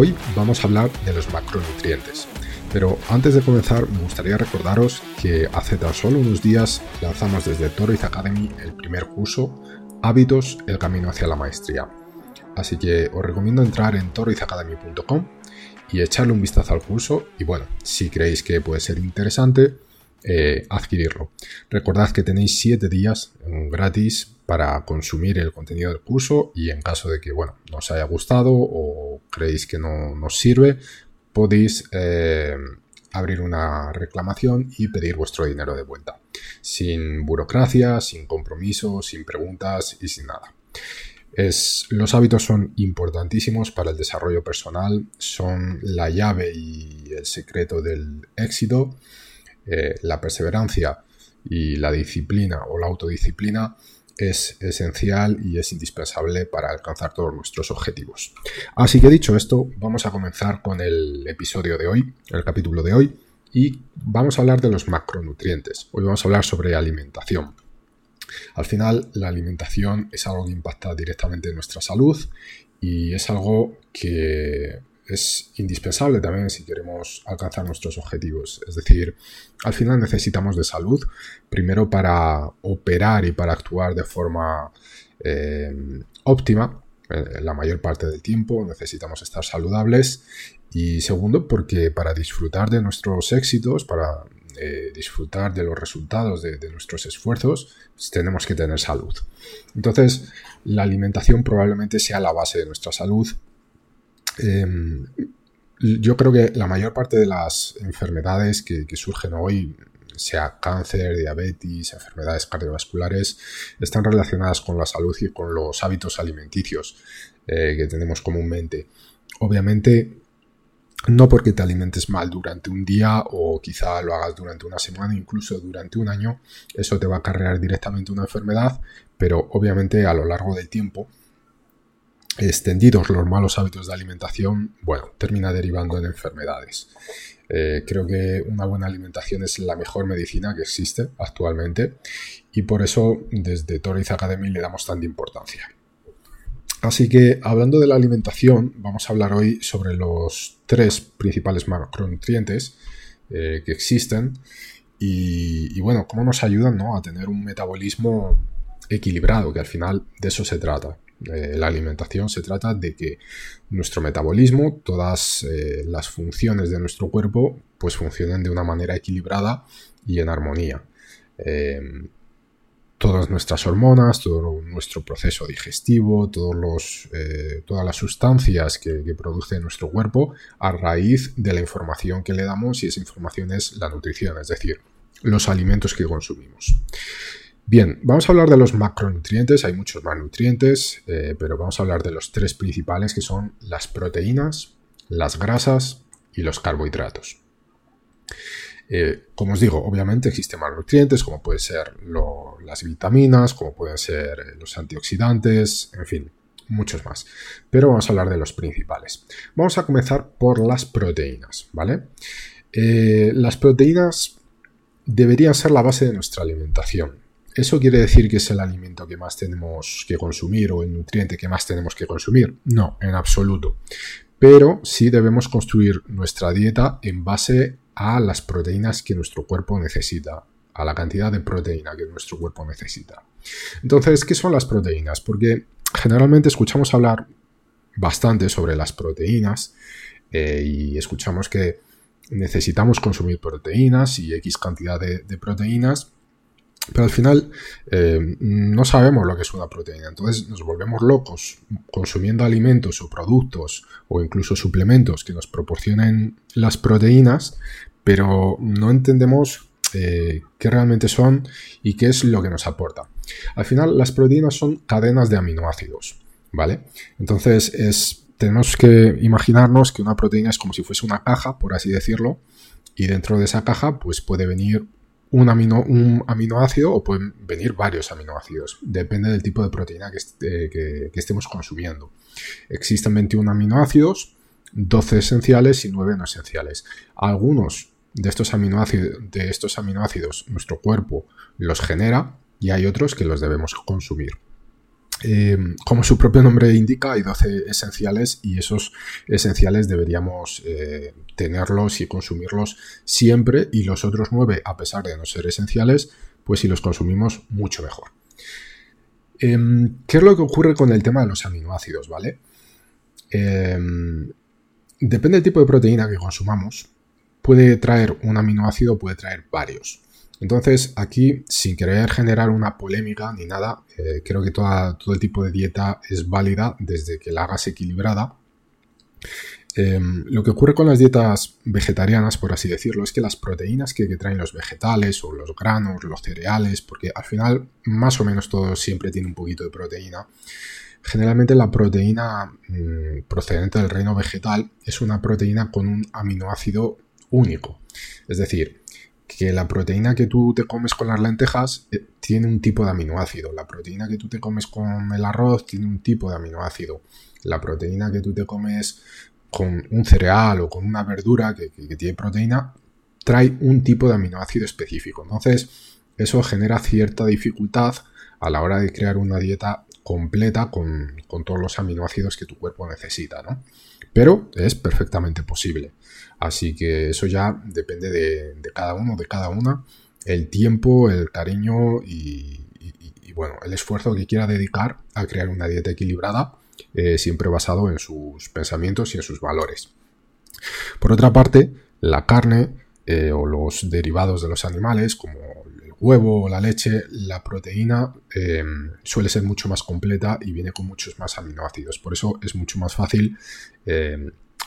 Hoy vamos a hablar de los macronutrientes. Pero antes de comenzar, me gustaría recordaros que hace tan solo unos días lanzamos desde Toroiz Academy el primer curso Hábitos, el camino hacia la maestría. Así que os recomiendo entrar en toroizacademy.com y echarle un vistazo al curso y bueno, si creéis que puede ser interesante, eh, adquirirlo. Recordad que tenéis 7 días gratis para consumir el contenido del curso y en caso de que bueno, no os haya gustado o creéis que no nos sirve, podéis eh, abrir una reclamación y pedir vuestro dinero de vuelta. Sin burocracia, sin compromiso, sin preguntas y sin nada. Es, los hábitos son importantísimos para el desarrollo personal, son la llave y el secreto del éxito eh, la perseverancia y la disciplina o la autodisciplina es esencial y es indispensable para alcanzar todos nuestros objetivos. Así que dicho esto, vamos a comenzar con el episodio de hoy, el capítulo de hoy, y vamos a hablar de los macronutrientes. Hoy vamos a hablar sobre alimentación. Al final, la alimentación es algo que impacta directamente en nuestra salud y es algo que es indispensable también si queremos alcanzar nuestros objetivos. Es decir, al final necesitamos de salud, primero para operar y para actuar de forma eh, óptima. Eh, la mayor parte del tiempo necesitamos estar saludables y segundo porque para disfrutar de nuestros éxitos, para eh, disfrutar de los resultados de, nuestros esfuerzos, pues tenemos que tener salud. Entonces, la alimentación probablemente sea la base de nuestra salud Em, yo creo que la mayor parte de las enfermedades que, surgen hoy, sea cáncer, diabetes, enfermedades cardiovasculares, están relacionadas con la salud y con los hábitos alimenticios eh, que tenemos comúnmente. Obviamente, no porque te alimentes mal durante un día o quizá lo hagas durante una semana, incluso durante un año, eso te va a acarrear directamente una enfermedad, pero obviamente a lo largo del tiempo extendidos los malos hábitos de alimentación, bueno, termina derivando en enfermedades. Eh, creo que una buena alimentación es la mejor medicina que existe actualmente y por eso desde Toriz Academy le damos tanta importancia. Así que hablando de la alimentación, vamos a hablar hoy sobre los tres principales macronutrientes eh, que existen y, bueno, cómo nos ayudan a tener un metabolismo equilibrado, que al final de eso se trata. Eh, la alimentación se trata de que nuestro metabolismo, todas eh, las funciones de nuestro cuerpo, pues funcionen de una manera equilibrada y en armonía. Eh, todas nuestras hormonas, todo nuestro proceso digestivo, todos los, todas las sustancias que, que, produce nuestro cuerpo a raíz de la información que le damos y esa información es la nutrición, es decir, los alimentos que consumimos. Bien, vamos a hablar de los macronutrientes, hay muchos macronutrientes, eh, pero vamos a hablar de los tres principales que son las proteínas, las grasas y los carbohidratos. Eh, como os digo, obviamente existen macronutrientes como pueden ser las vitaminas, como pueden ser eh, los antioxidantes, en fin, muchos más. Pero vamos a hablar de los principales. Vamos a comenzar por las proteínas, ¿vale? las proteínas deberían ser la base de nuestra alimentación. ¿Eso quiere decir que es el alimento que más tenemos que consumir o el nutriente que más tenemos que consumir? No, en absoluto. Pero sí debemos construir nuestra dieta en base a las proteínas que nuestro cuerpo necesita, a la cantidad de proteína que nuestro cuerpo necesita. Entonces, ¿qué son las proteínas? Porque generalmente escuchamos hablar bastante sobre las proteínas eh, y escuchamos que necesitamos consumir proteínas y X cantidad de proteínas Pero al final eh, no sabemos lo que es una proteína, entonces nos volvemos locos consumiendo alimentos o productos o incluso suplementos que nos proporcionen las proteínas, pero no entendemos eh, qué realmente son y qué es lo que nos aporta. Al final las proteínas son cadenas de aminoácidos, ¿vale? Entonces es, tenemos que imaginarnos que una proteína es como si fuese una caja, por así decirlo, y dentro de esa caja pues puede venir un, amino, un aminoácido o pueden venir varios aminoácidos. Depende del tipo de proteína que, estemos consumiendo. Existen 21 aminoácidos, 12 esenciales y 9 no esenciales. Algunos de estos aminoácidos, de estos aminoácidos nuestro cuerpo los genera y hay otros que los debemos consumir. Em, como su propio nombre indica, hay 12 esenciales y esos esenciales deberíamos eh, tenerlos y consumirlos siempre y los otros 9, a pesar de no ser esenciales, pues si los consumimos mucho mejor. Em, ¿Qué es lo que ocurre con el tema de los aminoácidos? ¿Vale? Em, depende del tipo de proteína que consumamos, puede traer un aminoácido, puede traer varios. Entonces, aquí, sin querer generar una polémica ni nada, eh, creo que todo el tipo de dieta es válida desde que la hagas equilibrada. Em, lo que ocurre con las dietas vegetarianas, por así decirlo, es que las proteínas que, traen los vegetales o los granos, los cereales, porque al final más o menos todo siempre tiene un poquito de proteína, generalmente la proteína mm, procedente del reino vegetal es una proteína con un aminoácido único. Es decir, que la proteína que tú te comes con las lentejas eh, tiene un tipo de aminoácido. La proteína que tú te comes con el arroz tiene un tipo de aminoácido. La proteína que tú te comes con un cereal o con una verdura que, tiene proteína trae un tipo de aminoácido específico. Entonces, eso genera cierta dificultad a la hora de crear una dieta completa con, todos los aminoácidos que tu cuerpo necesita, ¿no? Pero es perfectamente posible. Así que eso ya depende de, cada uno, de cada una, el tiempo, el cariño y, bueno, el esfuerzo que quiera dedicar a crear una dieta equilibrada, eh, siempre basado en sus pensamientos y en sus valores. Por otra parte, la carne eh, o los derivados de los animales, como huevo o la leche, la proteína eh, suele ser mucho más completa y viene con muchos más aminoácidos. Por eso es mucho más fácil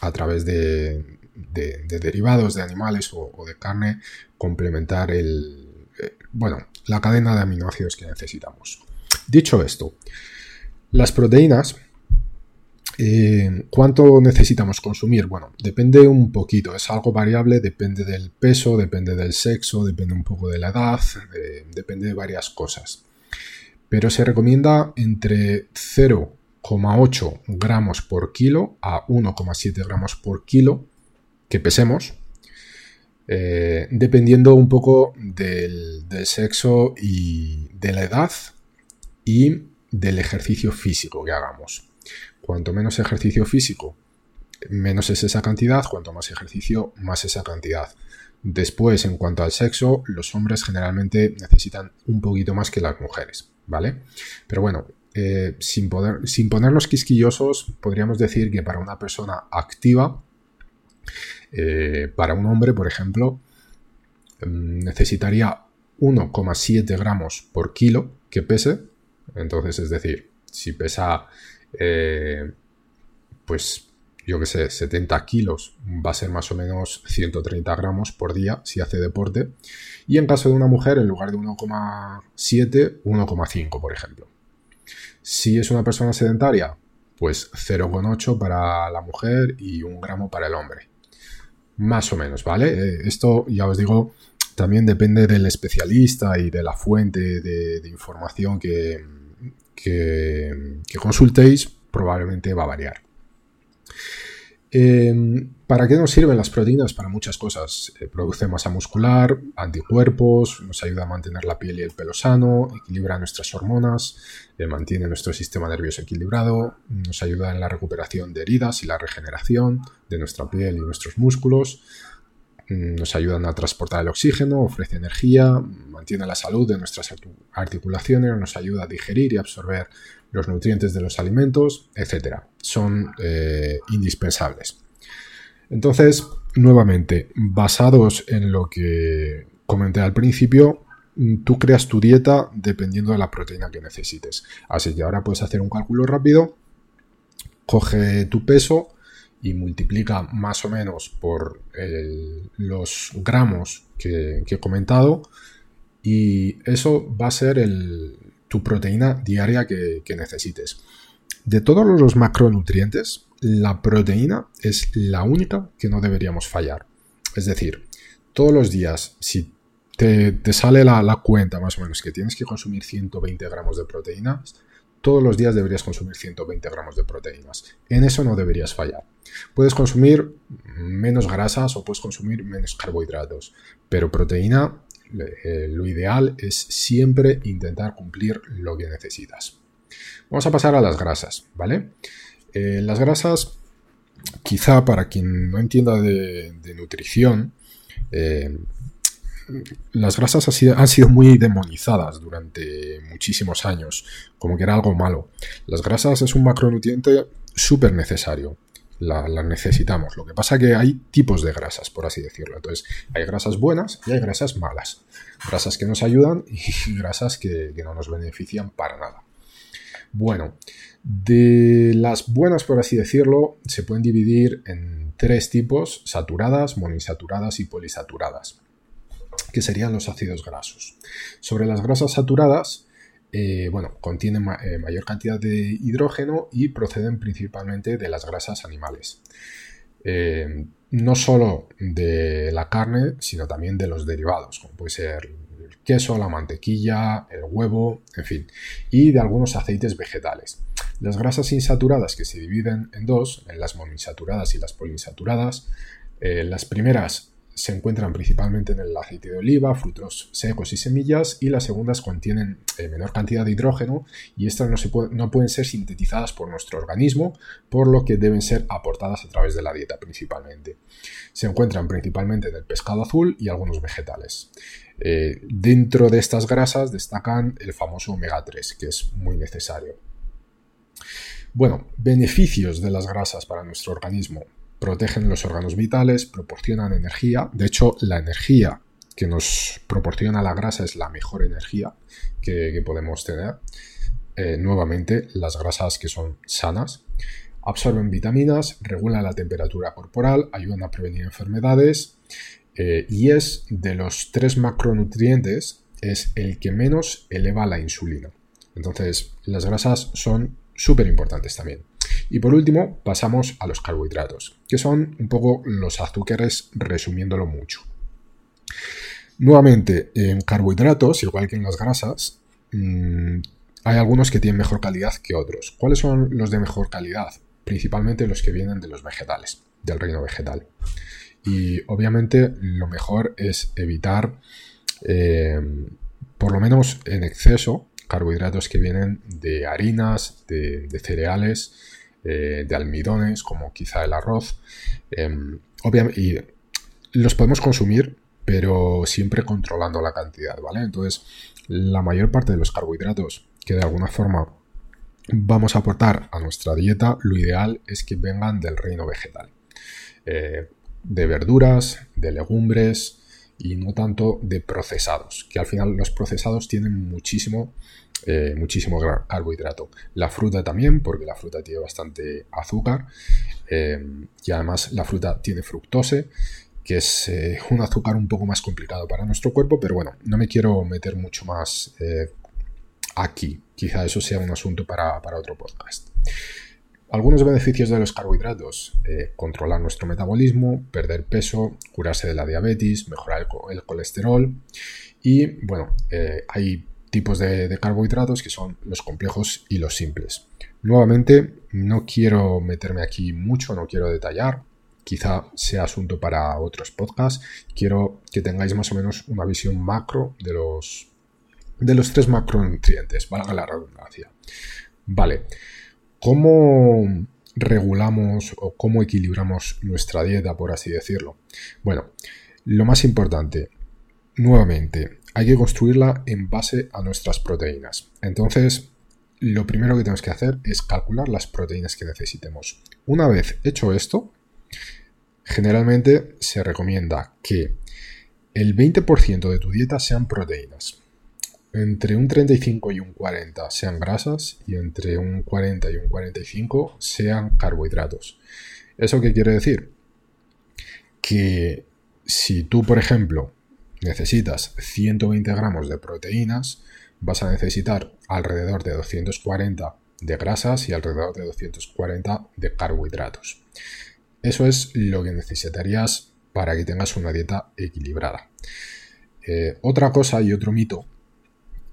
a través de, derivados de animales o, de carne complementar el, eh, bueno, la cadena de aminoácidos que necesitamos. Dicho esto, las proteínas, eh, ¿cuánto necesitamos consumir? Bueno, depende un poquito, es algo variable, depende del peso, depende del sexo, depende un poco de la edad, depende de varias cosas. Pero se recomienda entre 0 1,8 gramos por kilo a 1,7 gramos por kilo que pesemos, eh, dependiendo un poco del, sexo y de la edad y del ejercicio físico que hagamos. Cuanto menos ejercicio físico, menos es esa cantidad, cuanto más ejercicio, más esa cantidad. Después, en cuanto al sexo, los hombres generalmente necesitan un poquito más que las mujeres, ¿vale? Pero bueno, eh, sin, poder, sin ponerlos quisquillosos, podríamos decir que para una persona activa, eh, para un hombre, por ejemplo, mm, necesitaría 1,7 gramos por kilo que pese. Entonces, es decir, si pesa, eh, pues yo que sé, 70 kilos, va a ser más o menos 130 gramos por día si hace deporte. Y en caso de una mujer, en lugar de 1,7, 1,5, por ejemplo. Si es una persona sedentaria, pues 0,8 para la mujer y un gramo para el hombre. Más o menos, ¿vale? Eh, esto, ya os digo, también depende del especialista y de la fuente de, información que, que consultéis, probablemente va a variar. Em, ¿Para qué nos sirven las proteínas? Para muchas cosas. Eh, produce masa muscular, anticuerpos, nos ayuda a mantener la piel y el pelo sano, equilibra nuestras hormonas, eh, mantiene nuestro sistema nervioso equilibrado, nos ayuda en la recuperación de heridas y la regeneración de nuestra piel y nuestros músculos, nos ayudan a transportar el oxígeno, ofrece energía, mantiene la salud de nuestras articulaciones, nos ayuda a digerir y absorber los nutrientes de los alimentos, etcétera, son eh, indispensables. Entonces, nuevamente, basados en lo que comenté al principio, mm, tú creas tu dieta dependiendo de la proteína que necesites. Así que ahora puedes hacer un cálculo rápido, coge tu peso y multiplica más o menos por los gramos que, he comentado y eso va a ser tu proteína diaria que, necesites. De todos los macronutrientes, la proteína es la única que no deberíamos fallar. Es decir, todos los días, si te, sale la, cuenta más o menos que tienes que consumir 120 gramos de proteínas, todos los días deberías consumir 120 gramos de proteínas. En eso no deberías fallar. Puedes consumir menos grasas o puedes consumir menos carbohidratos, pero proteína, eh, lo ideal es siempre intentar cumplir lo que necesitas. Vamos a pasar a las grasas, ¿vale? Eh, las grasas, quizá para quien no entienda de, nutrición, eh, las grasas han sido muy demonizadas durante muchísimos años, como que era algo malo. Las grasas es un macronutriente súper necesario. Las necesitamos. Lo que pasa que hay tipos de grasas, por así decirlo. Entonces, hay grasas buenas y hay grasas malas. Grasas que nos ayudan y grasas que no nos benefician para nada. Bueno, de las buenas, por así decirlo, se pueden dividir en tres tipos, saturadas, monoinsaturadas y polisaturadas, que serían los ácidos grasos. Sobre las grasas saturadas, eh, bueno, contienen eh, mayor cantidad de hidrógeno y proceden principalmente de las grasas animales. Eh, no solo de la carne, sino también de los derivados, como puede ser queso, la mantequilla, el huevo, en fin, y de algunos aceites vegetales. Las grasas insaturadas que se dividen en dos, en las monoinsaturadas y las poliinsaturadas, eh, las primeras se encuentran principalmente en el aceite de oliva, frutos secos y semillas, y las segundas contienen eh, menor cantidad de hidrógeno y estas no, se no pueden ser sintetizadas por nuestro organismo, por lo que deben ser aportadas a través de la dieta principalmente. Se encuentran principalmente en el pescado azul y algunos vegetales. Eh, dentro de estas grasas destacan el famoso omega 3, que es muy necesario. Bueno, beneficios de las grasas para nuestro organismo. Protegen los órganos vitales, proporcionan energía. De hecho, la energía que nos proporciona la grasa es la mejor energía que, podemos tener. Eh, nuevamente, las grasas que son sanas. Absorben vitaminas, regulan la temperatura corporal, ayudan a prevenir enfermedades eh, y es de los tres macronutrientes, es el que menos eleva la insulina. Entonces, las grasas son súper importantes también. Y por último, pasamos a los carbohidratos, que son un poco los azúcares resumiéndolo mucho. Nuevamente, en carbohidratos, igual que en las grasas, mm, hay algunos que tienen mejor calidad que otros. ¿Cuáles son los de mejor calidad? Principalmente los que vienen de los vegetales, del reino vegetal. Y obviamente lo mejor es evitar, eh, por lo menos en exceso, carbohidratos que vienen de harinas, de, cereales, eh, de almidones, como quizá el arroz. Em, obviamente, los podemos consumir, pero siempre controlando la cantidad, ¿vale? Entonces, la mayor parte de los carbohidratos que de alguna forma vamos a aportar a nuestra dieta, lo ideal es que vengan del reino vegetal. Eh, de verduras, de legumbres y no tanto de procesados, que al final los procesados tienen muchísimo, eh, muchísimo carbohidrato. La fruta también, porque la fruta tiene bastante azúcar eh, y además la fruta tiene fructose, que es eh, un azúcar un poco más complicado para nuestro cuerpo, pero bueno, no me quiero meter mucho más aquí. Quizá eso sea un asunto para, otro podcast. Algunos beneficios de los carbohidratos, eh, controlar nuestro metabolismo, perder peso, curarse de la diabetes, mejorar el, colesterol y bueno, eh, hay tipos de, carbohidratos que son los complejos y los simples. Nuevamente, no quiero meterme aquí mucho, no quiero detallar, quizá sea asunto para otros podcasts, quiero que tengáis más o menos una visión macro de los, de los tres macronutrientes, valga la redundancia. Vale. ¿Cómo regulamos o cómo equilibramos nuestra dieta, por así decirlo? Bueno, lo más importante, nuevamente, hay que construirla en base a nuestras proteínas. Entonces, lo primero que tenemos que hacer es calcular las proteínas que necesitemos. Una vez hecho esto, generalmente se recomienda que el 20% de tu dieta sean proteínas. entre un 35 y un 40 sean grasas y entre un 40 y un 45 sean carbohidratos. ¿Eso qué quiere decir? Que si tú, por ejemplo, necesitas 120 gramos de proteínas, vas a necesitar alrededor de 240 de grasas y alrededor de 240 de carbohidratos. Eso es lo que necesitarías para que tengas una dieta equilibrada. Eh, otra cosa y otro mito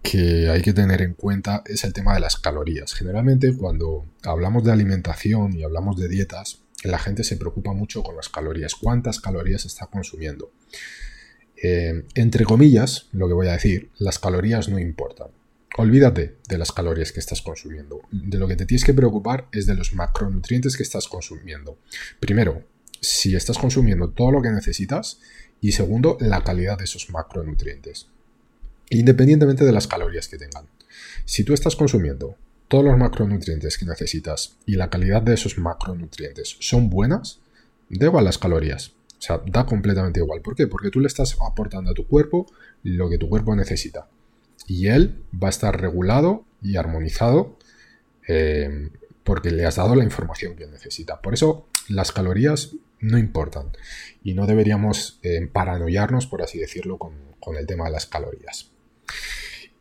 que hay que tener en cuenta es el tema de las calorías. Generalmente cuando hablamos de alimentación y hablamos de dietas, la gente se preocupa mucho con las calorías. ¿Cuántas calorías está consumiendo? Eh, entre comillas, lo que voy a decir, las calorías no importan. Olvídate de las calorías que estás consumiendo. De lo que te tienes que preocupar es de los macronutrientes que estás consumiendo. Primero, si estás consumiendo todo lo que necesitas y segundo, la calidad de esos macronutrientes. Independientemente de las calorías que tengan. Si tú estás consumiendo todos los macronutrientes que necesitas y la calidad de esos macronutrientes son buenas, da igual las calorías. O sea, da completamente igual. ¿Por qué? Porque tú le estás aportando a tu cuerpo lo que tu cuerpo necesita. Y él va a estar regulado y armonizado eh, porque le has dado la información que necesita. Por eso las calorías no importan y no deberíamos eh, paranoiarnos, por así decirlo, con, con el tema de las calorías.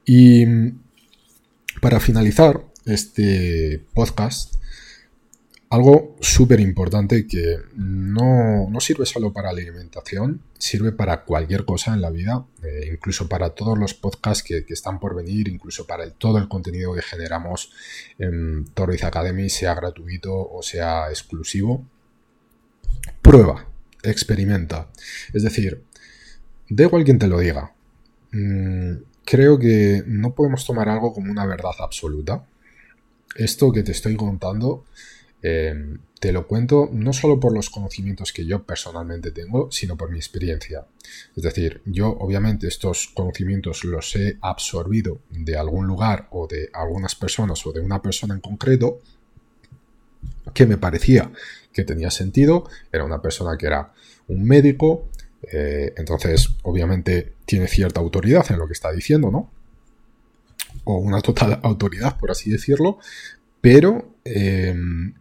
Y para finalizar este podcast, algo súper importante que no, sirve solo para la alimentación, sirve para cualquier cosa en la vida, eh, incluso para todos los podcasts que, están por venir, incluso para todo el contenido que generamos en Torres Academy, sea gratuito o sea exclusivo. Prueba, experimenta. Es decir, da igual quien te lo diga. Mm, creo que no podemos tomar algo como una verdad absoluta. Esto que te estoy contando Em, te lo cuento no solo por los conocimientos que yo personalmente tengo, sino por mi experiencia. Es decir, yo obviamente estos conocimientos los he absorbido de algún lugar o de algunas personas o de una persona en concreto que me parecía que tenía sentido. Era una persona que era un médico, eh, entonces obviamente tiene cierta autoridad en lo que está diciendo, ¿no? O una total autoridad, por así decirlo, pero em,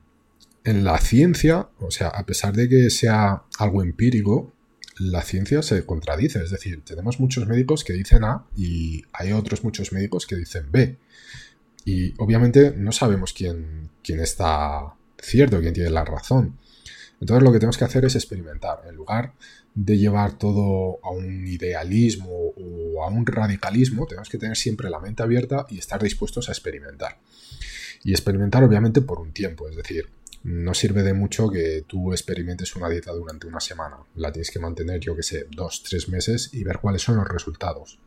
en la ciencia, o sea, a pesar de que sea algo empírico, la ciencia se contradice. Es decir, tenemos muchos médicos que dicen A y hay otros muchos médicos que dicen B. Y obviamente no sabemos quién, quién está cierto, quién tiene la razón. Entonces lo que tenemos que hacer es experimentar. En lugar de llevar todo a un idealismo o a un radicalismo, tenemos que tener siempre la mente abierta y estar dispuestos a experimentar. Y experimentar obviamente por un tiempo, es decir, no sirve de mucho que tú experimentes una dieta durante una semana. La tienes que mantener, yo que sé, dos, tres meses y ver cuáles son los resultados.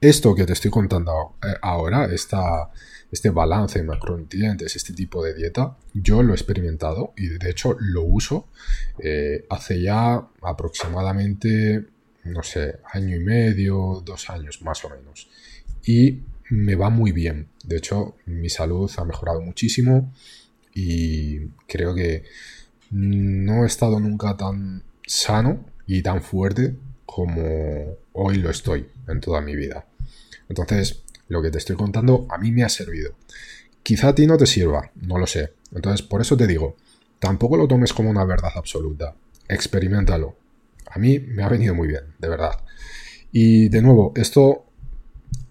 Esto que te estoy contando eh, ahora, este balance en macronutrientes, este tipo de dieta, yo lo he experimentado y de hecho lo uso eh, hace ya aproximadamente, no sé, año y medio, dos años más o menos. Y me va muy bien. De hecho, mi salud ha mejorado muchísimo y creo que no he estado nunca tan sano y tan fuerte como hoy lo estoy en toda mi vida. Entonces, lo que te estoy contando a mí me ha servido. Quizá a ti no te sirva, no lo sé. Entonces, por eso te digo, tampoco lo tomes como una verdad absoluta. Experimentalo. A mí me ha venido muy bien, de verdad. Y de nuevo, esto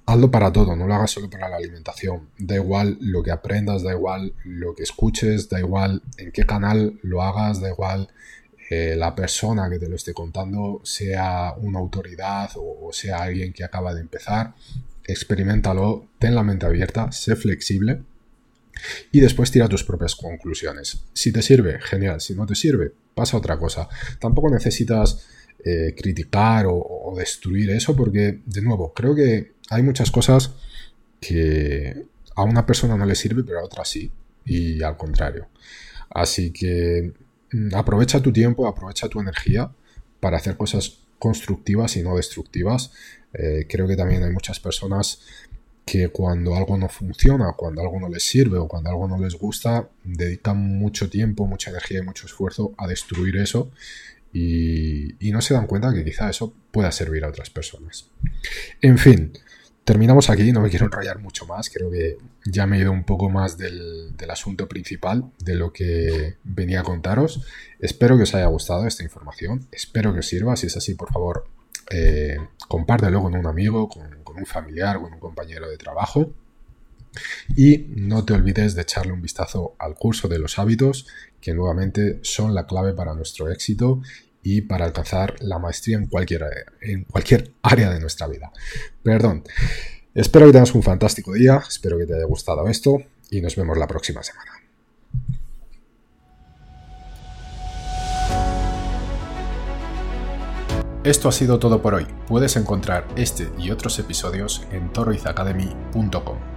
hazlo para todo, no lo hagas solo para la alimentación. Da igual lo que aprendas, da igual lo que escuches, da igual en qué canal lo hagas, da igual eh, la persona que te lo esté contando sea una autoridad o, sea alguien que acaba de empezar. Experimentalo, ten la mente abierta, sé flexible y después tira tus propias conclusiones. Si te sirve, genial. Si no te sirve, pasa otra cosa. Tampoco necesitas eh, criticar o, destruir eso porque, de nuevo, creo que hay muchas cosas que a una persona no le sirve, pero a otra sí. Y al contrario. Así que mm, aprovecha tu tiempo, aprovecha tu energía para hacer cosas constructivas y no destructivas. Eh, creo que también hay muchas personas que cuando algo no funciona, cuando algo no les sirve o cuando algo no les gusta, dedican mucho tiempo, mucha energía y mucho esfuerzo a destruir eso y, y no se dan cuenta que quizá eso pueda servir a otras personas. En fin, terminamos aquí, no me quiero enrollar mucho más, creo que ya me he ido un poco más del, asunto principal de lo que venía a contaros. Espero que os haya gustado esta información, espero que os sirva, si es así, por favor, eh, compártelo con un amigo, con, con un familiar, con un compañero de trabajo. Y no te olvides de echarle un vistazo al curso de los hábitos, que nuevamente son la clave para nuestro éxito y para alcanzar la maestría en cualquier, en cualquier área de nuestra vida. Perdón. Espero que tengas un fantástico día, espero que te haya gustado esto y nos vemos la próxima semana. Esto ha sido todo por hoy. Puedes encontrar este y otros episodios en toroizacademy.com.